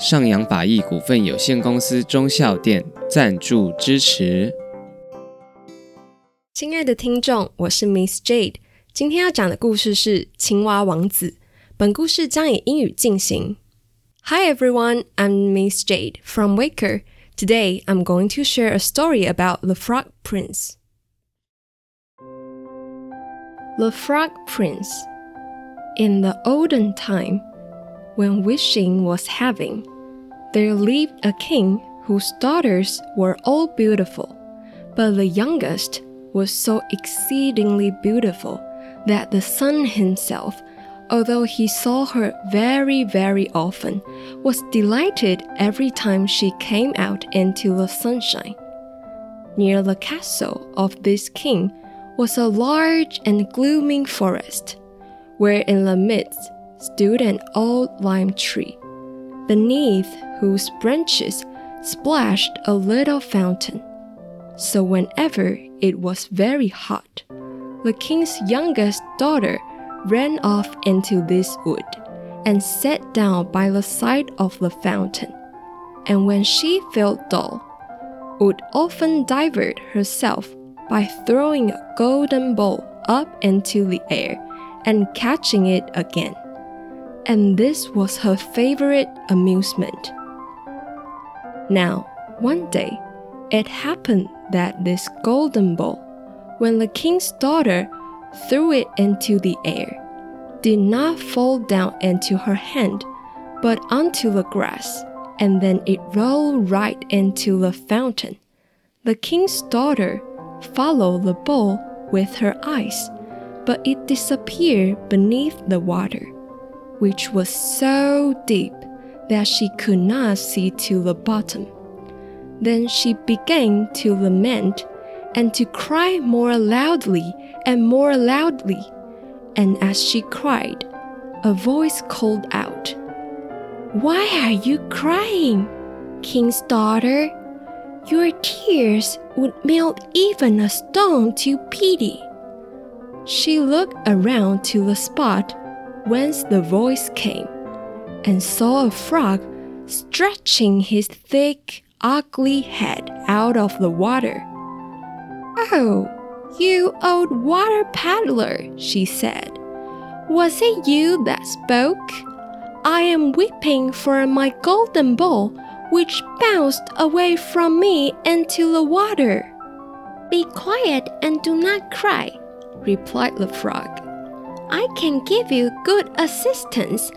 尚洋发艺股份有限公司忠孝店赞助支持。亲爱的听众，我是 Miss Jade，今天要讲的故事是《青蛙王子》。本故事将以英语进行。Hi everyone, I'm Miss Jade from Waker. Today, I'm going to share a story about the Frog Prince. The Frog Prince. In the olden time, when wishing was having, there lived a king whose daughters were all beautiful, but the youngest was so exceedingly beautiful that the sun himself, although he saw her very, very often, was delighted every time she came out into the sunshine. Near the castle of this king was a large and gloomy forest, where in the midst stood an old lime tree, beneath whose branches splashed a little fountain. So whenever it was very hot, the king's youngest daughter ran off into this wood and sat down by the side of the fountain. And when she felt dull, would often divert herself by throwing a golden ball up into the air and catching it again. And this was her favorite amusement. Now, one day, it happened that this golden ball, when the king's daughter threw it into the air, did not fall down into her hand, but onto the grass, and then it rolled right into the fountain. The king's daughter followed the ball with her eyes, but it disappeared beneath the water, which was so deep that she could not see to the bottom. Then she began to lament and to cry more loudly and more loudly. And as she cried, a voice called out, Why are you crying, King's daughter? Your tears would melt even a stone to pity. She looked around to the spot whence the voice came and saw a frog stretching his thick, ugly head out of the water. Oh, you old water paddler, she said. Was it you that spoke? I am weeping for my golden ball, which bounced away from me into the water. Be quiet and do not cry, replied the frog. I can give you good assistance,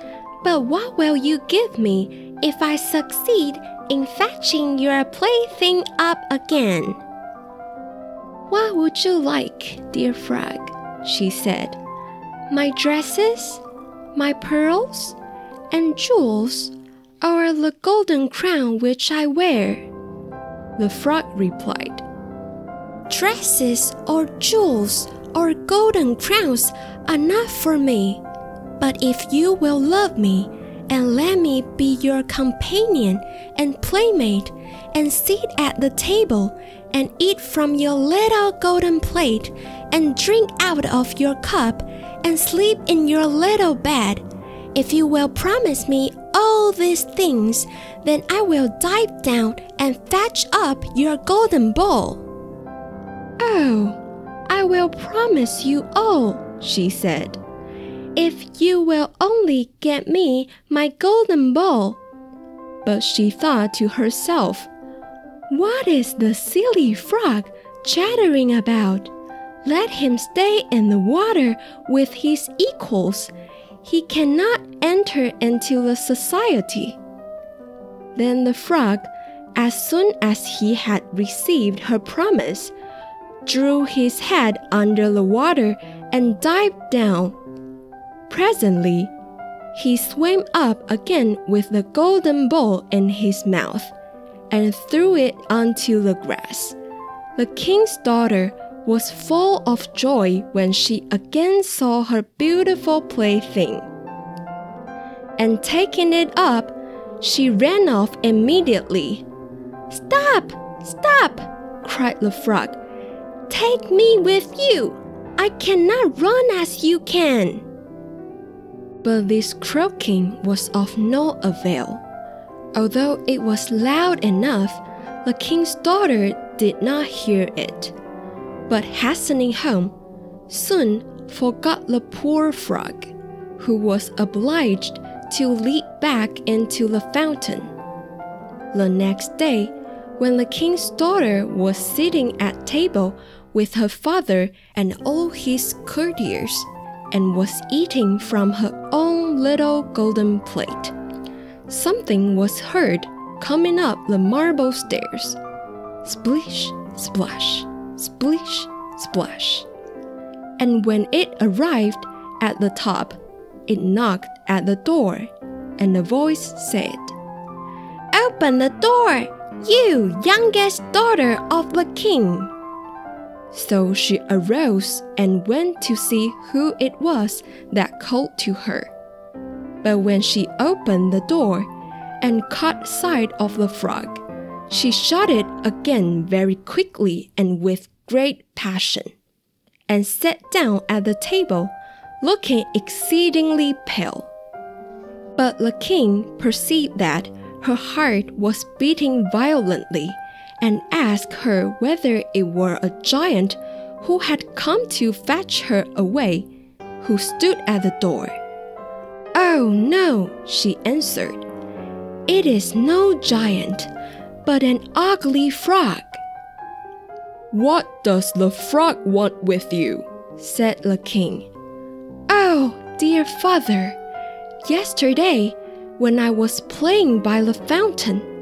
but what will you give me if I succeed in fetching your plaything up again? What would you like, dear frog? she said. My dresses, my pearls, and jewels, or the golden crown which I wear? The frog replied, Dresses or jewels or golden crowns are not for me. But if you will love me and let me be your companion and playmate and sit at the table and eat from your little golden plate and drink out of your cup and sleep in your little bed, if you will promise me all these things, then I will dive down and fetch up your golden ball. Oh, I will promise you all, she said, if you will only get me my golden ball. But she thought to herself, What is the silly frog chattering about? Let him stay in the water with his equals. He cannot enter into the society. Then the frog, as soon as he had received her promise, drew his head under the water and dived down. Presently, he swam up again with the golden ball in his mouth, and threw it onto the grass. The king's daughter was full of joy when she again saw her beautiful plaything. And taking it up, she ran off immediately. Stop! Stop! cried the frog. Take me with you! I cannot run as you can. But this croaking was of no avail. Although it was loud enough, the king's daughter did not hear it. But hastening home, soon forgot the poor frog, who was obliged to leap back into the fountain. The next day, when the king's daughter was sitting at table with her father and all his courtiers, and was eating from her own little golden plate, something was heard coming up the marble stairs. Splish, splash, splish, splash. And when it arrived at the top, it knocked at the door, and a voice said, Open the door, you youngest daughter of the king. So she arose and went to see who it was that called to her. But when she opened the door and caught sight of the frog, she shut it again very quickly and with great passion, and sat down at the table, looking exceedingly pale. But the king perceived that her heart was beating violently and asked her whether it were a giant who had come to fetch her away, who stood at the door. Oh, no, she answered. It is no giant, but an ugly frog. What does the frog want with you? said the king. Oh, dear father, yesterday, when I was playing by the fountain,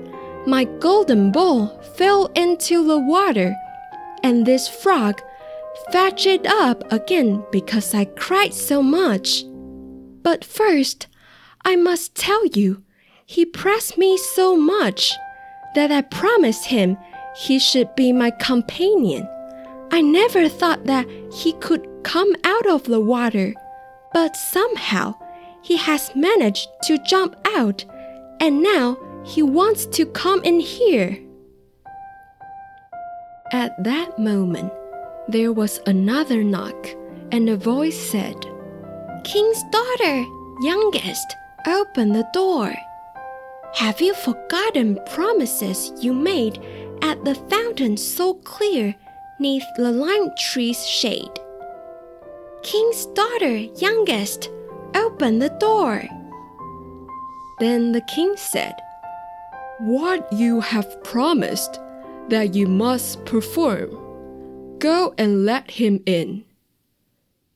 my golden ball fell into the water, and this frog fetched it up again because I cried so much. But first, I must tell you, he pressed me so much that I promised him he should be my companion. I never thought that he could come out of the water, but somehow he has managed to jump out, and now he wants to come in here. At that moment, there was another knock, and a voice said, King's daughter, youngest, open the door. Have you forgotten promises you made at the fountain so clear neath the lime tree's shade? King's daughter, youngest, open the door. Then the king said, What you have promised, that you must perform. Go and let him in.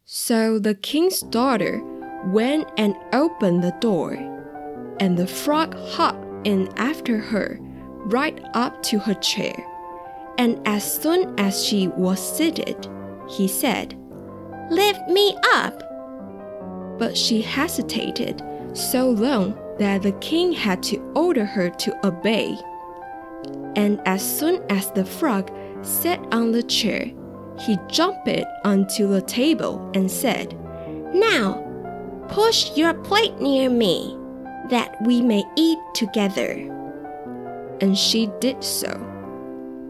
So the king's daughter went and opened the door, and the frog hopped in after her, right up to her chair. And as soon as she was seated, he said, Lift me up. But she hesitated so long that the king had to order her to obey. And as soon as the frog sat on the chair, he jumped onto the table and said, Now, push your plate near me, that we may eat together. And she did so.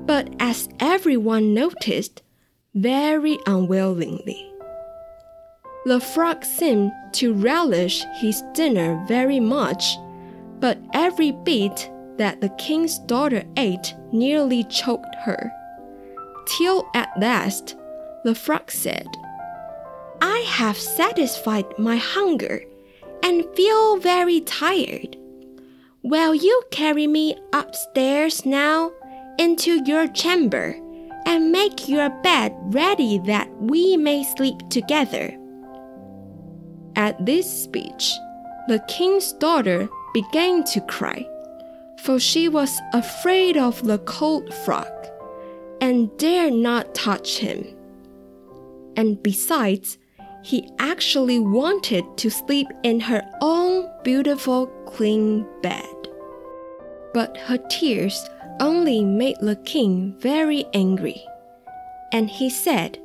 But as everyone noticed, very unwillingly. The frog seemed to relish his dinner very much, but every bit that the king's daughter ate nearly choked her. Till at last, the frog said, I have satisfied my hunger and feel very tired. Will you carry me upstairs now into your chamber and make your bed ready that we may sleep together? At this speech, the king's daughter began to cry, for she was afraid of the cold frog and dared not touch him. And besides, he actually wanted to sleep in her own beautiful clean bed. But her tears only made the king very angry. And he said,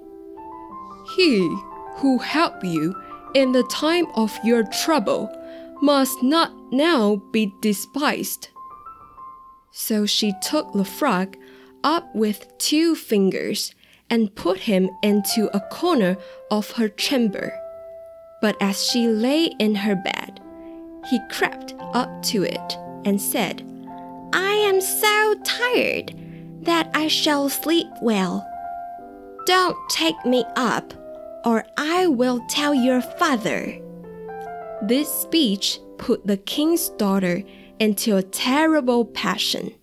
He who helped you in the time of your trouble must not now be despised. So she took the frog up with two fingers and put him into a corner of her chamber. But as she lay in her bed, he crept up to it and said, I am so tired that I shall sleep well. Don't take me up, or I will tell your father. This speech put the king's daughter into a terrible passion,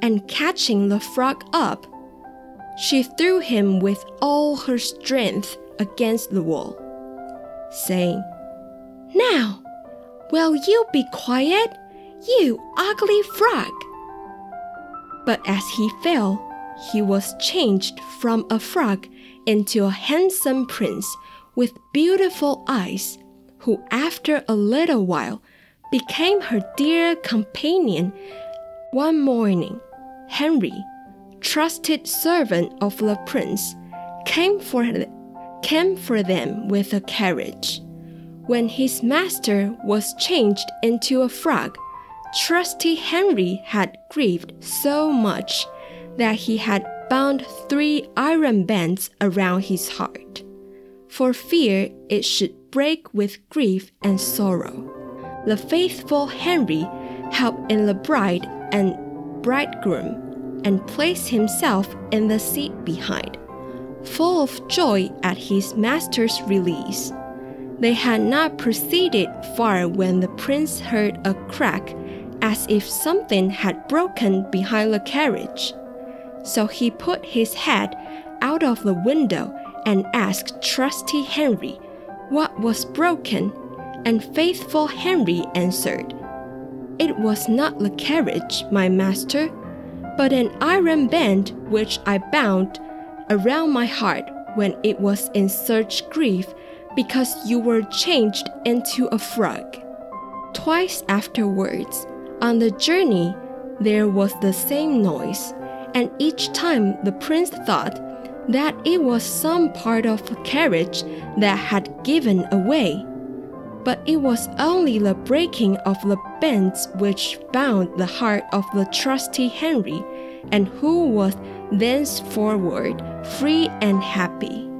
and catching the frog up, she threw him with all her strength against the wall, saying, Now, will you be quiet, you ugly frog? But as he fell, he was changed from a frog into a handsome prince with beautiful eyes, who after a little while became her dear companion. One morning, Henry, trusted servant of the prince, came for, came for them with a carriage. When his master was changed into a frog, trusty Henry had grieved so much that he had bound three iron bands around his heart, for fear it should break with grief and sorrow. The faithful Henry helped in the bride and bridegroom and placed himself in the seat behind, full of joy at his master's release. They had not proceeded far when the prince heard a crack as if something had broken behind the carriage. So he put his head out of the window and asked trusty Henry what was broken, and faithful Henry answered, It was not the carriage, my master, but an iron band which I bound around my heart when it was in such grief because you were changed into a frog. Twice afterwards, on the journey, there was the same noise, and each time the prince thought that it was some part of a carriage that had given away. But it was only the breaking of the bands which bound the heart of the trusty Henry, and who was thenceforward free and happy.